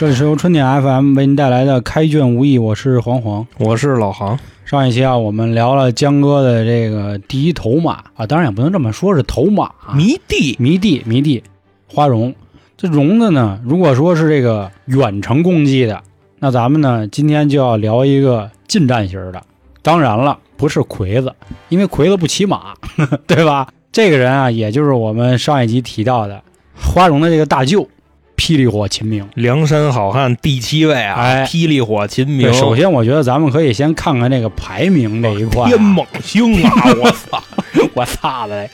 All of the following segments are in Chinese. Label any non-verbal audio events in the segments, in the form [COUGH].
这里是由春点 FM 为您带来的开卷无益，我是黄黄。我是老航。上一期啊，我们聊了江哥的这个第一头马啊，当然也不能这么说，是头马啊迷弟，迷弟迷弟花荣。这荣子呢，如果说是这个远程攻击的，那咱们呢今天就要聊一个近战型的。当然了，不是魁子，因为魁子不骑马，[LAUGHS] 对吧？这个人啊，也就是我们上一集提到的花荣的这个大舅，霹雳火秦明。梁山好汉第七位啊！哎霹雳火秦明，，首先我觉得咱们可以先看看这个排名这一块、啊。天猛星啊！我操，[LAUGHS] 我操的嘞，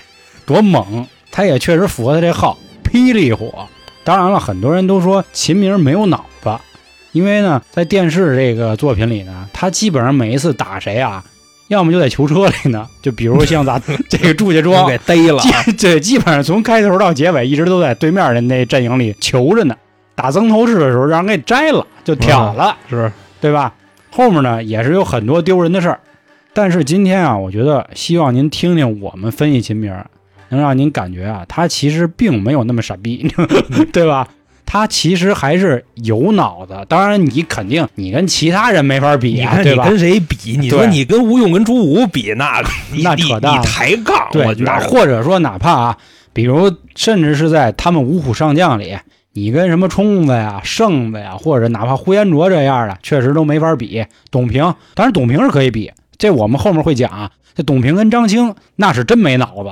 多猛！他也确实符合他这号霹雳火。当然了，很多人都说秦明没有脑子，因为呢，在电视这个作品里呢，他基本上每一次打谁啊，要么就在囚车里呢，就比如像咱 [LAUGHS] 这个祝家庄给，逮了对，基本上从开头到结尾一直都在对面的那阵营里求着呢。打曾头市的时候，让人给摘了，就挑了。是对吧？后面呢也是有很多丢人的事儿，但是今天啊，我觉得希望您听听我们分析秦明，能让您感觉啊，他其实并没有那么傻逼，[LAUGHS] 对吧？他其实还是有脑子。当然，你肯定你跟其他人没法比啊，你看对吧？你跟谁比？你说你跟吴用跟朱武比，那那扯淡你抬杠，对我，那或者说哪怕啊，比如甚至是在他们五虎上将里，你跟什么冲子呀、胜子呀，或者哪怕呼延灼这样的，确实都没法比。董平，当然董平是可以比，这我们后面会讲啊。这董平跟张青那是真没脑子。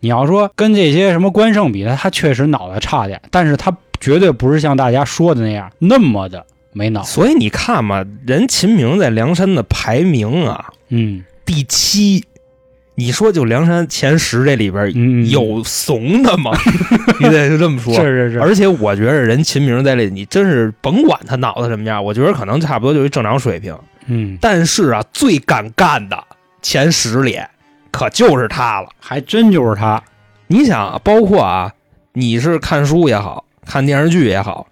你要说跟这些什么关胜比，他他确实脑子差点，但是他绝对不是像大家说的那样那么的没脑子。所以你看嘛，人秦明在梁山的排名啊，嗯第七。你说就梁山前十这里边嗯，有怂的吗？[LAUGHS] 你得是这么说。是是是，而且我觉得人秦明在这，你真是甭管他脑子什么样，我觉得可能差不多就是正常水平。嗯，但是啊，最敢干的前十里，可就是他了。还真就是他。你想啊，包括啊，你是看书也好看电视剧也好，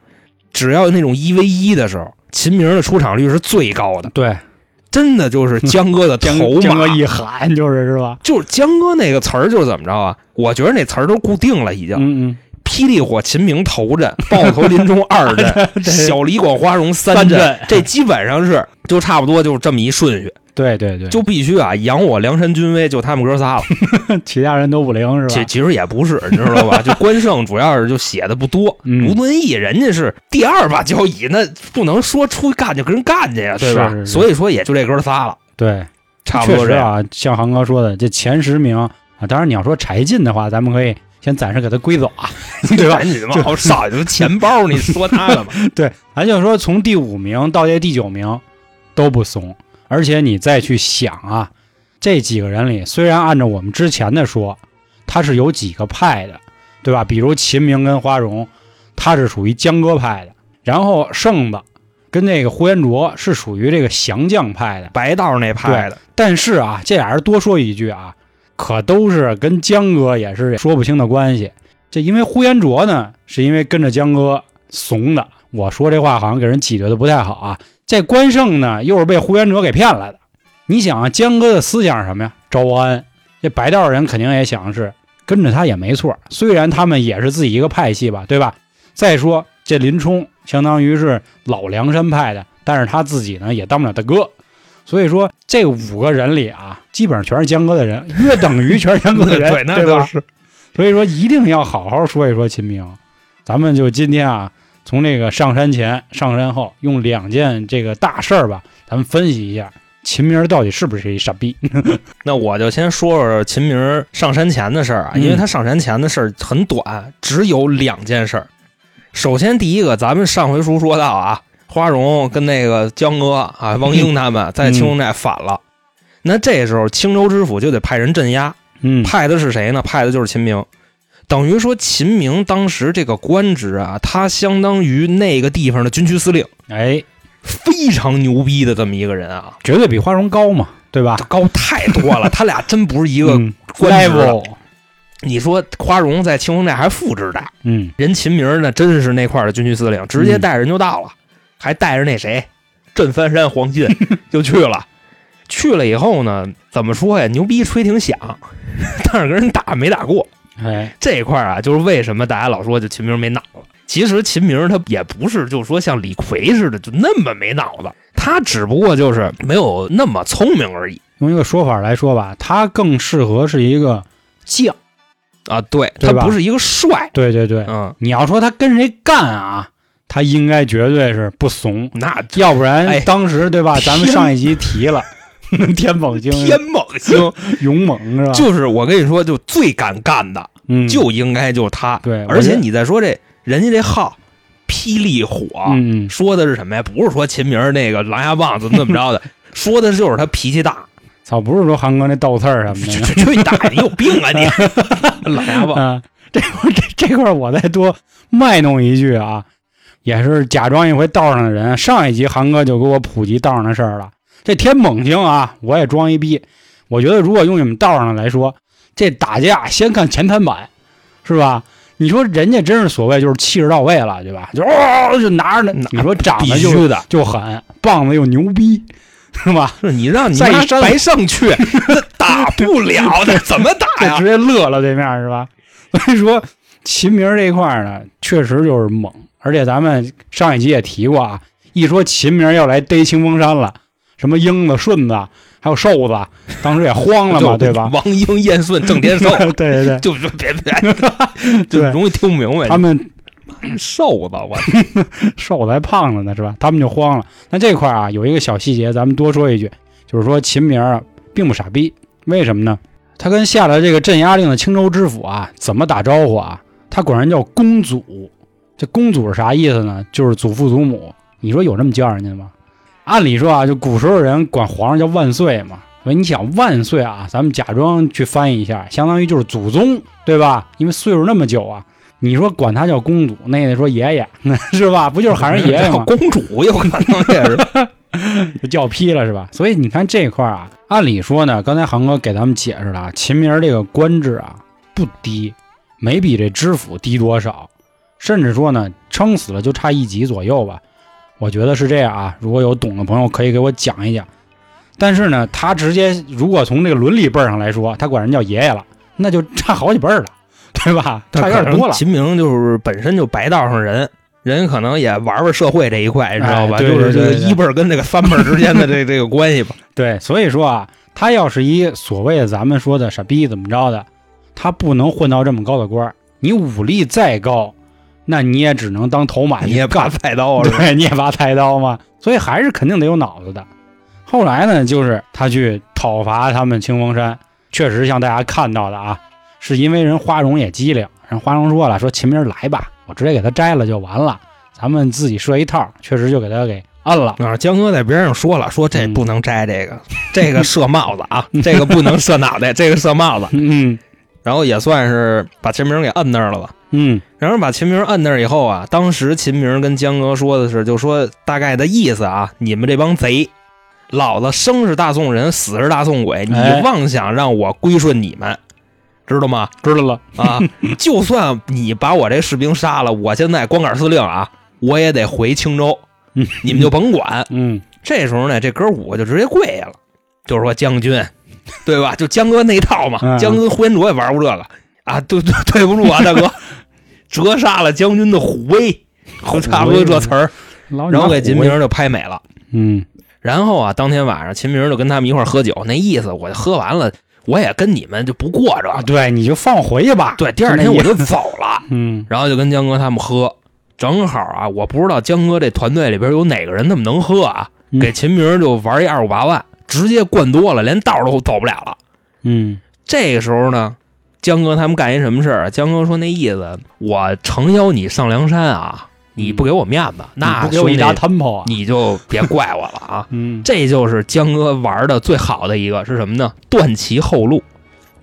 只要那种一 v 一的时候，秦明的出场率是最高的，对，真的就是江哥的 [LAUGHS] 头马。哥一喊就是是吧？[LAUGHS] 就是江哥那个词儿，就是怎么着啊？我觉得那词儿都固定了，已经。嗯嗯。霹雳火秦明头阵，豹头林冲二阵，[LAUGHS] 小李广花荣三阵这基本上是就差不多就是这么一顺序，对对对，就必须啊扬我梁山军威，就他们哥仨了。[LAUGHS] 其他人都不灵是吧？其其实也不是，你知道吧？[LAUGHS] 就关胜主要是就写的不多，嗯吴敦义人家是第二把交椅，那不能说出去干就跟人干去呀，对吧？是是是所以说也就这哥仨了，对，差不多这样。确实啊，像航哥说的，这前十名啊，当然你要说柴进的话，咱们可以先暂时给他归走啊，[LAUGHS] 对吧？赶紧往后上，就钱包，你说他干嘛？对，咱就说从第五名到这第九名都不怂，而且你再去想啊，这几个人里，虽然按照我们之前的说，他是有几个派的，对吧？比如秦明跟花荣，他是属于江歌派的，然后胜子跟那个呼延灼是属于这个降将派的。白道那派的，但是啊，这俩人多说一句啊，可都是跟江哥也是说不清的关系。这因为呼延灼呢，是因为跟着江哥怂的。我说这话好像给人解决的不太好啊。这关胜呢，又是被呼延哲给骗来的。你想啊，江哥的思想是什么呀？招安。这白道人肯定也想是跟着他也没错，虽然他们也是自己一个派系吧，对吧？再说这林冲相当于是老梁山派的，但是他自己呢也当不了大哥，所以说这五个人里啊，基本上全是江哥的人，约等于全是江哥的人，[LAUGHS] 对，吧？所以说一定要好好说一说秦明。咱们就今天啊，从这个上山前、上山后，用两件这个大事儿吧，咱们分析一下秦明到底是不是一傻逼。[LAUGHS] 那我就先说说秦明上山前的事儿啊，嗯因为他上山前的事儿很短，只有两件事儿。首先，第一个，咱们上回书说到啊，花荣跟那个江哥啊、王英他们在青龙寨反了，那这时候青州知府就得派人镇压，嗯，派的是谁呢？派的就是秦明。等于说，秦明当时这个官职啊，他相当于那个地方的军区司令，哎，非常牛逼的这么一个人啊，绝对比花荣高嘛，对吧？高太多了。[LAUGHS] 他俩真不是一个嗯官职你说花荣在清风寨还副职大，嗯人秦明呢真是那块的军区司令，直接带着人就到了，还带着那谁镇翻山黄进 [LAUGHS] 就去了。去了以后呢，怎么说呀？牛逼吹挺响，但是跟人打没打过。哎，这一块儿啊，就是为什么大家老说就秦明没脑子，其实秦明他也不是，就说像李逵似的就那么没脑子，他只不过就是没有那么聪明而已。用一个说法来说吧，他更适合是一个将。啊。对对他不是一个帅，对对对，嗯，你要说他跟谁干啊，他应该绝对是不怂，那要不然哎当时对吧？咱们上一集提了 [LAUGHS] 天猛星、天猛星，[LAUGHS] 勇猛是吧？就是我跟你说，就最敢干的，嗯，就应该就是他。对，而且你再说这人家这号霹雳火，说的是什么呀？不是说秦明那个狼牙棒怎么怎么着的，[LAUGHS] 说的就是他脾气大。操，不是说韩哥那倒刺儿什么的去去你大爷！你有病啊你！狼牙棒，啊。这块这这块我再多卖弄一句啊，也是假装一回道上的人。上一集韩哥就给我普及道上的事儿了。这天猛星啊，我也装一逼。我觉得如果用你们道上来说，这打架先看前台板，是吧？你说人家真是所谓就是气势到位了，对吧？就哦，就拿着那，你说长得就的。就狠，棒子又牛逼，是吧？是你让你再白上去，[LAUGHS] 那打不了的，怎么打呀直？接乐了对面是吧？[LAUGHS] 所以说秦明这一块呢，确实就是猛，而且咱们上一集也提过啊，一说秦明要来逮清风山了，什么英子、顺子，还有瘦子，[LAUGHS] 当时也慌了嘛，对吧？王英、燕顺、郑天寿，对对对，就是别别，[LAUGHS] 就对容易听不明白。他们瘦子，我 [LAUGHS] 瘦子还胖子呢，是吧？他们就慌了。那这块儿啊，有一个小细节，咱们多说一句，就是说秦明啊，并不傻逼，为什么呢？他跟下了这个镇压令的青州知府啊，怎么打招呼啊？他管人叫公祖。这公祖是啥意思呢？就是祖父祖母。你说有这么叫人家吗？按理说啊，就古时候人管皇上叫万岁嘛。所以你想万岁啊，咱们假装去翻译一下，相当于就是祖宗，对吧？因为岁数那么久啊，你说管他叫公主，那也得说爷爷，[LAUGHS] 是吧？不就是喊人爷爷吗？[LAUGHS] 公主有可能也是。[LAUGHS] 就叫批了是吧？所以你看这块儿啊，按理说呢，刚才航哥给咱们解释了啊，秦明这个官制啊不低，没比这知府低多少，甚至说呢，撑死了就差一级左右吧。我觉得是这样啊，如果有懂的朋友可以给我讲一讲。但是呢，他直接如果从这个伦理辈儿上来说，他管人叫爷爷了，那就差好几辈儿了，[LAUGHS] 对吧？差有点多了。秦明就是本身就白道上人，人可能也玩玩社会这一块，你知道吧？哎对就是这个一辈儿跟这个三辈儿之间的这这个关系吧。[LAUGHS] 对，所以说啊，他要是一所谓的咱们说的傻逼怎么着的，他不能混到这么高的官儿。你武力再高，那你也只能当头马你也拔菜刀 [LAUGHS] 是吧？对，你也拔菜刀嘛。所以还是肯定得有脑子的。后来呢，就是他去讨伐他们清风山，确实像大家看到的啊，是因为人花荣也机灵，人花荣说了，说秦明来吧，我直接给他摘了就完了，咱们自己设一套，确实就给他给摁了。啊，江哥在边上说了，说这嗯不能摘这个，[LAUGHS] 这个射帽子啊，这个不能射脑袋，这个射帽子。[LAUGHS] 嗯然后也算是把秦明给摁那儿了吧。嗯然后把秦明摁那儿以后啊，当时秦明跟江哥说的是，就说大概的意思啊，你们这帮贼，老子生是大宋人，死是大宋鬼，你哎妄想让我归顺你们，知道吗？知道了。啊，[LAUGHS] 就算你把我这士兵杀了，我现在光杆司令啊，我也得回青州，嗯你们就甭管。嗯这时候呢，这哥五个就直接跪下了，就是说将军，对吧？就江哥那一套嘛，嗯江哥呼延灼也玩过这个啊，对对对不住啊，大哥，折杀了将军的虎威，差不多这词儿，然后给秦明就拍美了。嗯然后啊，当天晚上秦明就跟他们一块儿喝酒，那意思我喝完了，我也跟你们就不过这啊，个，对，你就放我回去吧。对，第二天我就走了。[LAUGHS] 嗯然后就跟江哥他们喝，正好啊，我不知道江哥这团队里边有哪个人那么能喝啊，嗯给秦明就玩一二五八万，直接灌多了，连道都走不了了。嗯这个时候呢，江哥他们干一什么事儿啊？江哥说那意思，我诚邀你上梁山啊，你不给我面子，那给我一兄弟大 tempo 啊。你就别怪我了啊。[LAUGHS] 嗯这就是江哥玩的最好的一个是什么呢？断其后路。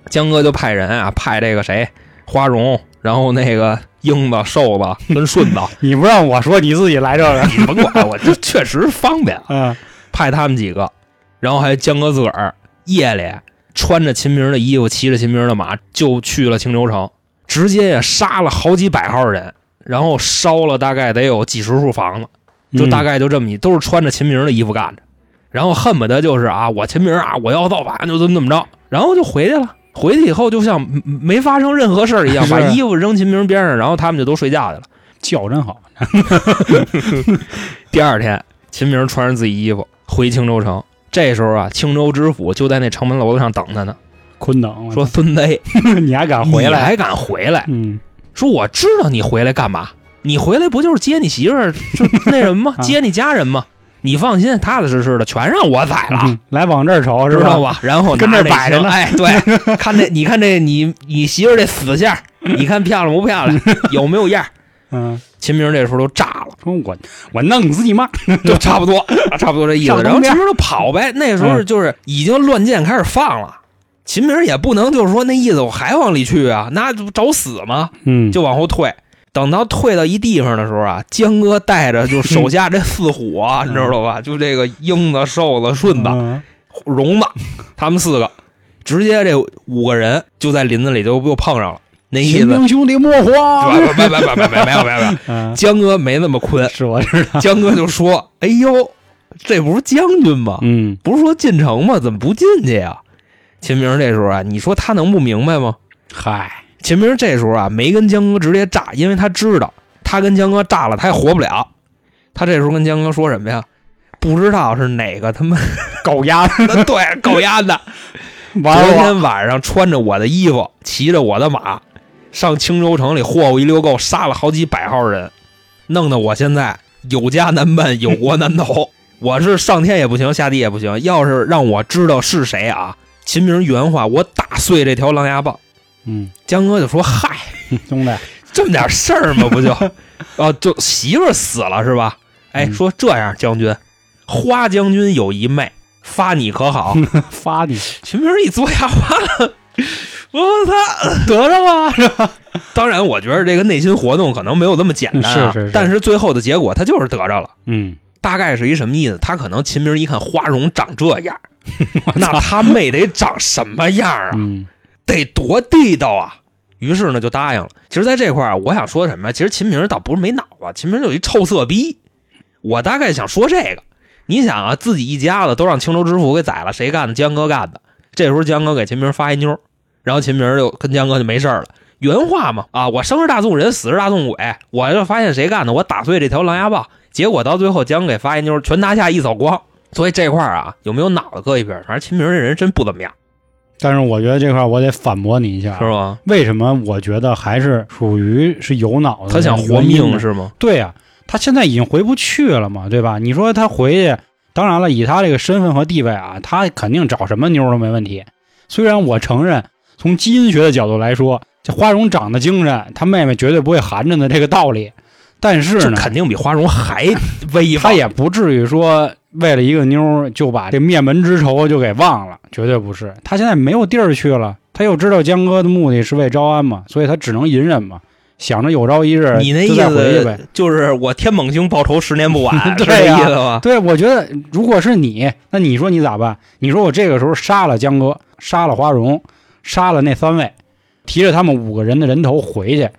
江哥就派人啊，派这个谁，花荣，然后那个英子、瘦子跟顺子，[LAUGHS] 你不让我说，你自己来这个。你甭管，我这确实方便，[LAUGHS] 嗯派他们几个，然后还有江哥自个儿夜里穿着秦明的衣服，骑着秦明的马，就去了青州城，直接也杀了好几百号人，然后烧了大概得有几十处房子。就大概概就这么一，都是穿着秦明的衣服干的，然后恨不得就是啊，我秦明啊，我要造反，就怎么怎么着，然后就回去了。回去以后就像没没发生任何事儿一样，把衣服扔秦明边上，然后他们就都睡觉去了。觉真好。[LAUGHS] 第二天，秦明穿上自己衣服回青州城。这时候啊，青州知府就在那城门楼子上等他呢，坤等说：“孙子，[LAUGHS] 你还敢回来？你还敢回来？嗯，说我知道你回来干嘛？你回来不就是接你媳妇儿，就那什么 [LAUGHS] 接你家人吗？你放心，踏踏实实的，全让我宰了。嗯来往这儿瞅？知道吧？然后跟这摆着呢枪哎，对，[LAUGHS] 看这，你看这，你你媳妇这死相，你看漂亮不漂亮？有没有样？嗯，秦明这时候都炸了，说我我弄死你妈！[LAUGHS] 就差不多，[LAUGHS] 差不多这意思。然后秦明就跑呗。那时候就是已经乱箭开始放了，秦明也不能就是说那意思我还往里去啊，那不找死吗？嗯，就往后退。等到退到一地方的时候啊，江哥带着就手下这四虎啊，你知道吧？就这个英子、瘦子、顺子、嗯荣子，他们四个，直接这五个人就在林子里就又碰上了。那意秦思，明兄弟莫慌。不不不不不不，没有没有没有，嗯，[LAUGHS] 江哥没那么坤，是我知道。江哥就说：“哎呦，这不是将军吗？嗯，不是说进城吗？怎么不进去呀？”秦明这时候啊，你说他能不明白吗？嗨，秦明这时候啊，没跟江哥直接炸，因为他知道他跟江哥炸了，他也活不了。他这时候跟江哥说什么呀？不知道是哪个他妈 [LAUGHS] 狗丫子 [LAUGHS] 对狗丫的，昨天晚上穿着我的衣服，骑着我的马，上青州城里霍霍一溜够，杀了好几百号人，弄得我现在有家难奔，有国难投。[LAUGHS] 我是上天也不行，下地也不行。要是让我知道是谁啊，秦明原话，我打碎这条狼牙棒。嗯，江哥就说：“嗨，兄弟，这么点事儿嘛？不就，[LAUGHS] 啊，就媳妇儿死了是吧？哎，嗯说这样，将军，花将军有一妹，发你可好？[LAUGHS] 发你秦明一嘬牙花了，我操！得着吧，是吧？当然，我觉得这个内心活动可能没有那么简单、啊，是是是但是最后的结果他就是得着了。嗯，大概是一什么意思？他可能秦明一看花荣长这样，[LAUGHS] 那他妹得长什么样啊？嗯，得多地道啊！于是呢，就答应了。其实，在这块儿，我想说什么？其实秦明倒不是没脑子，秦明就一臭色逼。我大概想说这个。你想啊，自己一家子都让青州知府给宰了，谁干的？江哥干的。这时候江哥给秦明发一妞，然后秦明就跟江哥就没事儿了。原话嘛，啊，我生是大宋人，死是大宋鬼。我就发现谁干的，我打碎这条狼牙棒。结果到最后，江给发一妞，全拿下一扫光。所以这块儿啊，有没有脑子搁一边儿？反正秦明这人真不怎么样，但是我觉得这块儿我得反驳你一下，是？吧？为什么我觉得还是属于是有脑子？他想活命？是吗？对呀、他现在已经回不去了嘛，对吧？你说他回去，当然了，以他这个身份和地位啊，他肯定找什么妞都没问题。虽然我承认，从基因学的角度来说，这花荣长得精神，他妹妹绝对不会含着的这个道理。但是呢，肯定比花荣还威风。他也不至于说为了一个妞就把这灭门之仇就给忘了，绝对不是。他现在没有地儿去了，他又知道江哥的目的是为招安嘛，所以他只能隐忍嘛，想着有朝一日你那意思回去呗思。就是我天猛星报仇十年不晚，[LAUGHS] 是对呀这意思吧？对，我觉得如果是你，那你说你咋办？你说我这个时候杀了江哥，杀了花荣，杀了那三位，提着他们五个人的人头回去，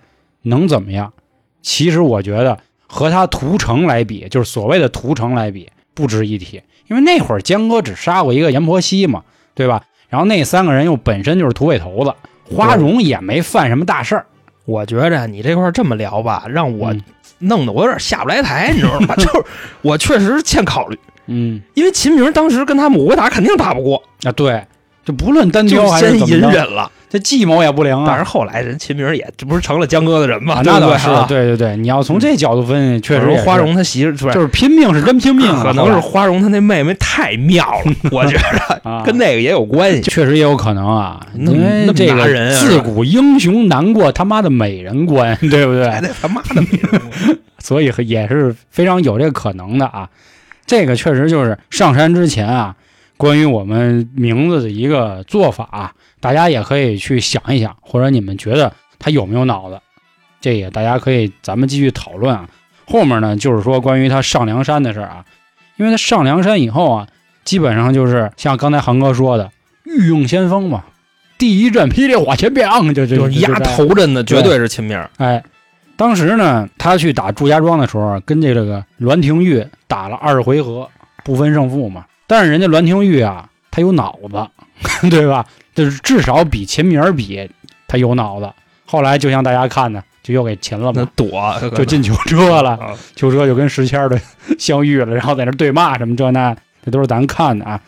能怎么样？其实我觉得和他屠城来比，就是所谓的屠城来比，不值一提。因为那会儿江哥只杀过一个阎婆惜嘛，对吧？然后那三个人又本身就是土匪头子，花荣也没犯什么大事儿。我觉着你这块儿这么聊吧，让我嗯弄得我有点下不来台，你知道吗？[LAUGHS] 就是我确实欠考虑，嗯因为秦明当时跟他们五个打肯定打不过，啊，对，就不论单挑还是先隐怎么着，忍了。这计谋也不灵啊。但是后来人秦明也这不是成了江哥的人吗？啊，那倒是，对啊？对对对，你要从这角度分析，确实花荣他媳妇就是拼命是真拼命啊，可能是花荣他那妹妹太妙了，[LAUGHS] 我觉得跟那个也有关系。确实也有可能啊，那因为这个人啊自古英雄难过他妈的美人关，对不对？还得他妈的美人 [LAUGHS] 所以也是非常有这个可能的啊。这个确实就是上山之前啊，关于我们名字的一个做法啊、大家也可以去想一想，或者你们觉得他有没有脑子，这也大家可以咱们继续讨论啊。后面呢，就是说关于他上梁山的事儿啊，因为他上梁山以后啊，基本上就是像刚才航哥说的，御用先锋嘛，第一阵霹雳火前变，就就就是压头阵的，绝对是秦明。哎，当时呢，他去打祝家庄的时候，跟这个栾廷玉打了二十回合，不分胜负嘛。但是人家栾廷玉啊，他有脑子，[LAUGHS] 对吧？就是至少比秦明儿比他有脑子。后来就像大家看的，就又给擒了那嘛，躲就进囚车了。啊囚车就跟石谦儿的 [LAUGHS] 相遇了，然后在那对骂什么这那，这都是咱看的啊。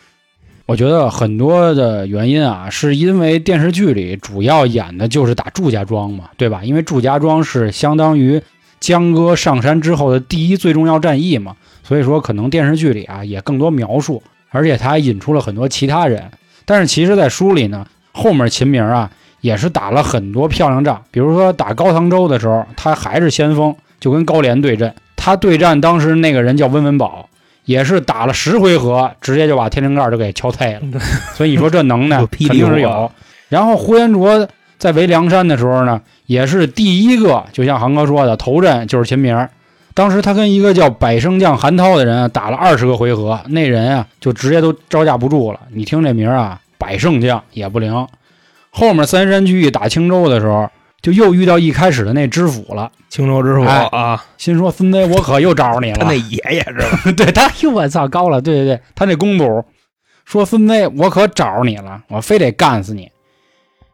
我觉得很多的原因啊，是因为电视剧里主要演的就是打祝家庄嘛，对吧？因为祝家庄是相当于江哥上山之后的第一最重要战役嘛，所以说可能电视剧里啊也更多描述，而且他还引出了很多其他人。但是其实，在书里呢，后面秦明啊也是打了很多漂亮仗，比如说打高唐州的时候，他还是先锋，就跟高廉对阵。他对战当时那个人叫温文宝，也是打了十回合，直接就把天灵盖就给敲碎了。所以你说这能耐 [LAUGHS] 肯定是有。然后呼延灼在围梁山的时候呢，也是第一个，就像航哥说的，头阵就是秦明。当时他跟一个叫百胜将韩涛的人啊打了二十个回合，那人啊就直接都招架不住了。你听这名啊，百胜将也不灵。后面三山聚义打青州的时候，就又遇到一开始的那知府了，青州知府哎啊，心说孙子，我可又找着你了。他那爷爷是吧？[LAUGHS] 对他，哟，我操，高了，对对对，他那公主说孙子，我可找着你了，我非得干死你。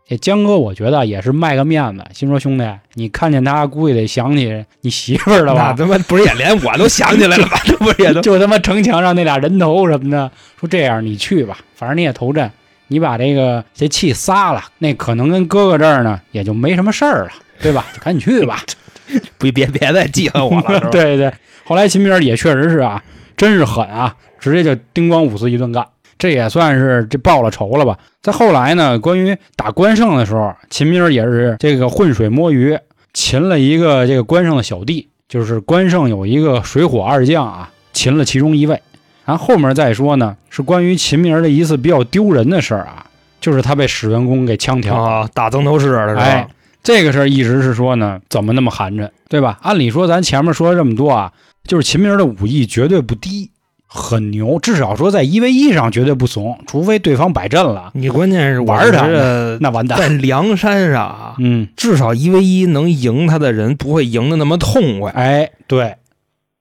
这江哥，我觉得也是卖个面子，心说兄弟，你看见他，估计得想起你媳妇儿了吧？那他妈不是也连我都想起来了吧？[LAUGHS] 这不是也都就他妈城墙上那俩人头什么的，说这样你去吧，反正你也投阵，你把这个这气撒了，那可能跟哥哥这儿呢也就没什么事儿了，对吧？就赶紧去吧。[LAUGHS] 别别别再记恨我了，[LAUGHS] 对对，后来秦明也确实是啊，真是狠啊，直接就叮咣五四一顿干，这也算是这报了仇了吧。再后来呢，关于打关胜的时候，秦明也是这个浑水摸鱼，擒了一个这个关胜的小弟，就是关胜有一个水火二将啊，擒了其中一位。然后后面再说呢，是关于秦明的一次比较丢人的事儿啊，就是他被史文恭给枪挑。啊，打曾头市了是吧？哎这个事儿一直是说呢，怎么那么寒碜，对吧？按理说咱前面说了这么多啊，就是秦明的武艺绝对不低，很牛，至少说在一 v 一上绝对不怂，除非对方摆阵了，你关键是玩他那完蛋。在梁山上啊，嗯，至少一 v 一能赢他的人不会赢得那么痛快。哎，对，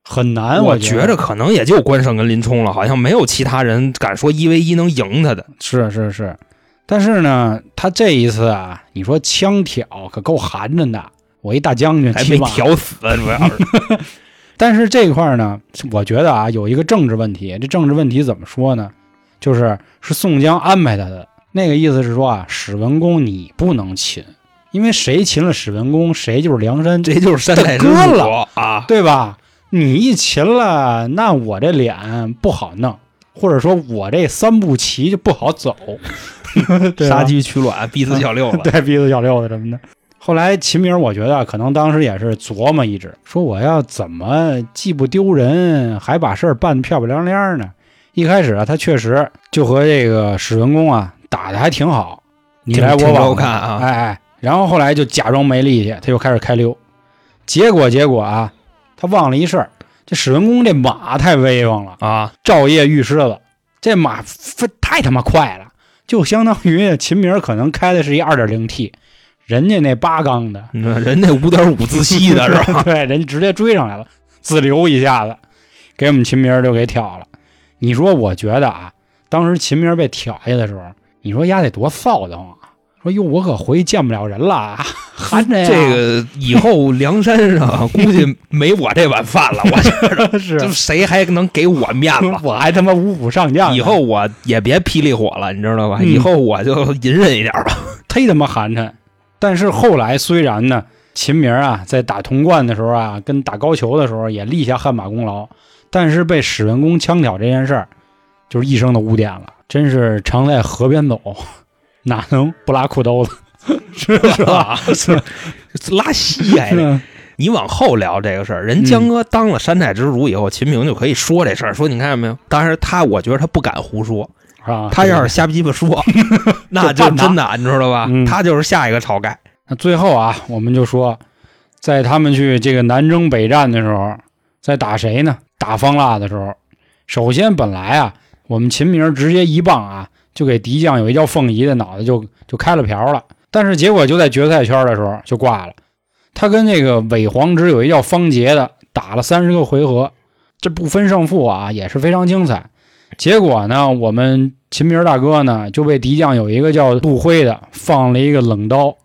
很难，我觉觉着可能也就关胜跟林冲了，好像没有其他人敢说一 v 一能赢他的。是是是，但是呢，他这一次啊，你说枪挑可够寒碜的，我一大将军还没挑死，主要是 [LAUGHS] 但是这一块儿呢，我觉得啊，有一个政治问题。这政治问题怎么说呢？就是是宋江安排他的那个意思是说啊，史文恭你不能擒，因为谁擒了史文恭，谁就是梁山，这就是山寨哥了啊！对吧？你一擒了，那我这脸不好弄，或者说我这三步棋就不好走，[LAUGHS] 杀鸡取卵，逼死小六子。[LAUGHS] 对，逼死小六子什么的。后来秦明，我觉得可能当时也是琢磨一直，说我要怎么既不丢人，还把事儿办得漂漂亮亮呢？一开始啊，他确实就和这个史文恭啊打的还挺好，你来我往看啊。哎哎，然后后来就假装没力气，他又开始开溜。结果结果啊，他忘了一事儿，这史文恭这马太威风了，啊，照夜玉狮子，这马飞太他妈快了，就相当于秦明可能开的是一二点零 T，人家那八缸的，人家五点五自吸的是吧？[LAUGHS] 对，人家直接追上来了，自留一下子，给我们秦明就给挑了。你说，我觉得啊，当时秦明被挑下的时候，你说丫得多臊得慌啊！说哟，我可回去见不了人了啊，[LAUGHS] 寒碜呀！这个以后梁山上估计没我这碗饭了，我觉得 [LAUGHS] 是就谁还能给我面子？我还他妈五虎上将，以后我也别霹雳火了，你知道吧？嗯以后我就隐忍一点吧。忒他妈寒碜。但是后来虽然呢，秦明啊在打潼关的时候啊，跟打高俅的时候也立下汗马功劳，但是被史文恭枪挑这件事儿，就是一生的污点了。真是常在河边走，[LAUGHS] 哪能不拉裤兜子？是是吧？是拉稀还得。你往后聊这个事儿，人江哥当了山寨之主以后，秦明就可以说这事儿，说你看见没有？当然他，我觉得他不敢胡说，啊，他要是瞎鸡巴说，[LAUGHS] 那就真的，你知道吧？嗯他就是下一个晁盖。那最后啊，我们就说，在他们去这个南征北战的时候，在打谁呢？打方腊的时候，首先本来啊，我们秦明直接一棒啊，就给敌将有一叫凤仪的脑袋就就开了瓢了。但是结果就在决赛圈的时候就挂了。他跟那个伪皇直有一叫方杰的打了三十个回合，这不分胜负啊，也是非常精彩。结果呢，我们秦明大哥呢就被敌将有一个叫杜辉的放了一个冷刀，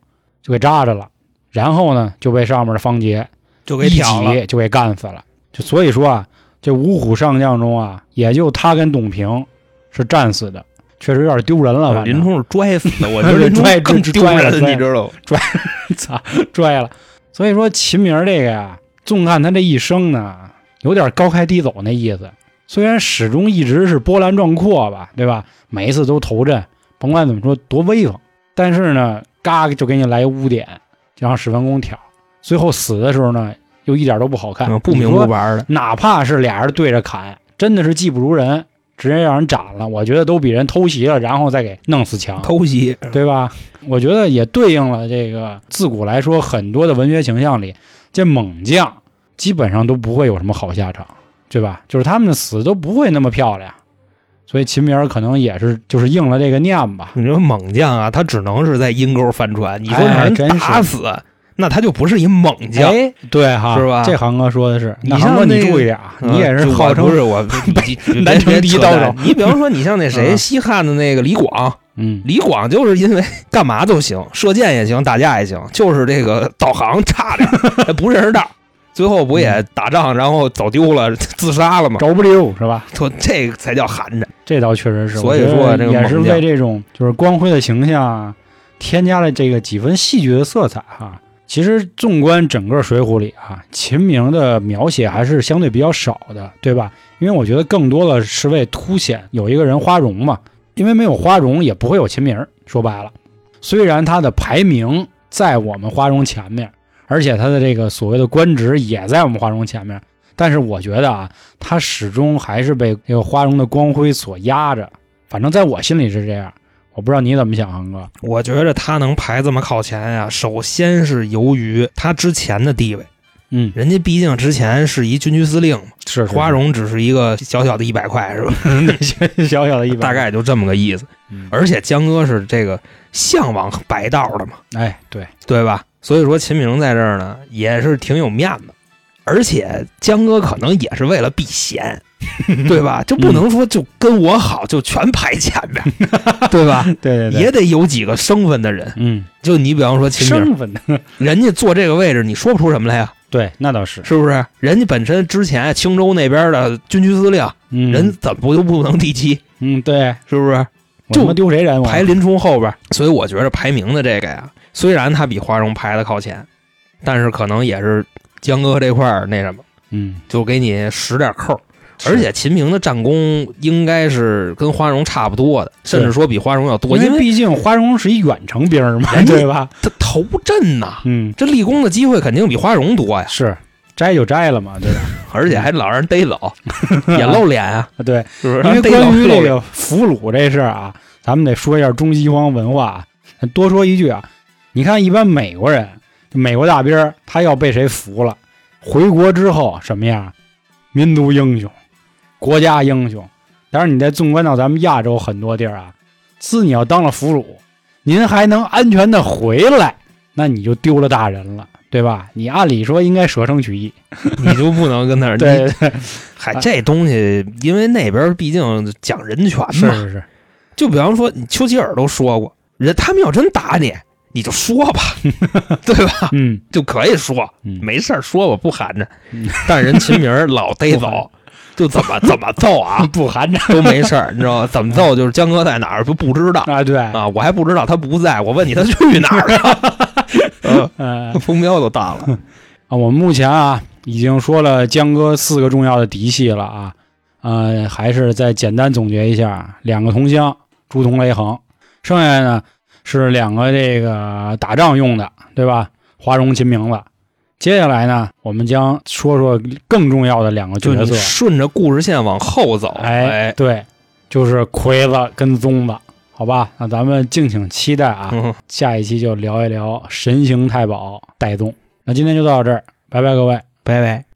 就给扎着了。然后呢就被上面的方杰就给一挑了。挤就给干死了。就所以说啊，这五虎上将中啊，也就他跟董平是战死的，确实有点丢人了。吧林冲是拽死的，我觉得林冲拽更丢人，了你知道吗？[LAUGHS] 操拽了。所以说秦明这个呀，纵看他这一生呢，有点高开低走那意思。虽然始终一直是波澜壮阔吧，对吧？每一次都头阵，甭管怎么说多威风，但是呢，嘎就给你来一污点，就让史文恭挑。最后死的时候呢，又一点都不好看，嗯不明不白的。哪怕是俩人对着砍，真的是技不如人，直接让人斩了，我觉得都比人偷袭了，然后再给弄死强。偷袭，对吧？我觉得也对应了这个自古来说很多的文学形象里，这猛将基本上都不会有什么好下场，对吧？就是他们的死都不会那么漂亮，所以秦明儿可能也是就是应了这个念吧。你说猛将啊，他只能是在阴沟翻船。你说把人打死，那他就不是一猛将。哎，对哈，是吧这航哥说的是，你那航哥像那个你注意点你也是号称是我 [LAUGHS] 南城第一刀手你比方说，你像那谁，嗯西汉的那个李广，嗯，李广就是因为干嘛都行，射箭也行，打架也行，就是这个导航差点儿，[LAUGHS] 不认识道儿。最后不也打仗，然后走丢了，[LAUGHS] 自杀了吗？着不溜是吧？说这个才叫寒碜。这倒确实是，所以说这个也是为这种就是光辉的形象啊，添加了这个几分戏剧的色彩哈。其实纵观整个《水浒》里啊，秦明的描写还是相对比较少的，对吧？因为我觉得更多的是为凸显有一个人花荣嘛，因为没有花荣也不会有秦明。说白了，虽然他的排名在我们花荣前面，而且他的这个所谓的官职也在我们花荣前面，但是我觉得啊，他始终还是被这个花荣的光辉所压着。反正在我心里是这样，我不知道你怎么想，航哥。我觉着他能排这么靠前呀、首先是由于他之前的地位，嗯，人家毕竟之前是一军区司令嘛，是花荣只是一个小小的一百块，是吧？[LAUGHS] 小小的一百，大概就这么个意思。嗯而且江哥是这个向往白道的嘛，哎，对，对吧？所以说秦明在这儿呢也是挺有面子，而且江哥可能也是为了避嫌，[LAUGHS] 对吧？就不能说就跟我好就全排前面，[LAUGHS] 对吧？对对对，也得有几个生分的人。嗯，就你比方说秦明，身份的，[LAUGHS] 人家坐这个位置，你说不出什么来呀，对，那倒是，是不是？人家本身之前青州那边的军区司令，嗯，人怎么就不能第七？嗯，对，是不是？我丢谁人？排林冲后边，所以我觉得排名的这个呀，虽然他比花荣排的靠前，但是可能也是江哥这块儿那什么，嗯，就给你使点扣。是而且秦明的战功应该是跟花荣差不多的，甚至说比花荣要多，因为因为毕竟花荣是一远程兵儿嘛，对吧？他头阵呐，嗯，这立功的机会肯定比花荣多呀，是摘就摘了嘛，对吧？[LAUGHS] 而且还老让人逮走，[LAUGHS] 也露脸啊，对，是？因为关于这个俘虏这事儿啊，咱们得说一下中西方文化。多说一句啊，你看一般美国人，美国大兵他要被谁俘了，回国之后什么样？民族英雄，国家英雄。但是你再纵观到咱们亚洲很多地儿啊，自你要当了俘虏，您还能安全的回来，那你就丢了大人了，对吧？你按理说应该舍生取义，[LAUGHS] 你就不能跟那儿。对 [LAUGHS] 嗨，这东西因为那边毕竟讲人权嘛，是是是，就比方说，你丘吉尔都说过，人他们要真打你，你就说吧，[LAUGHS] 对吧？嗯。就可以说，嗯，没事儿说吧，不含着嗯。[LAUGHS] 但人秦明儿老逮走，[LAUGHS] 就怎么怎么揍啊，不含着。都没事儿，你知道吗？怎么揍就是江哥在哪儿不不知道。啊，对，啊，我还不知道他不在，我问你他去哪儿了？嗯。呃风标都大了，啊，我们目前啊已经说了江哥四个重要的嫡系了啊，呃，还是再简单总结一下，两个同乡朱同、雷横，剩下呢是两个这个打仗用的，对吧？华容、秦明子。接下来呢，我们将说说更重要的两个角色，顺着故事线往后走，哎，哎，对，就是魁子跟宗子，好吧？那咱们敬请期待啊，嗯，下一期就聊一聊神行太保戴宗。那今天就到这儿，拜拜各位。拜拜。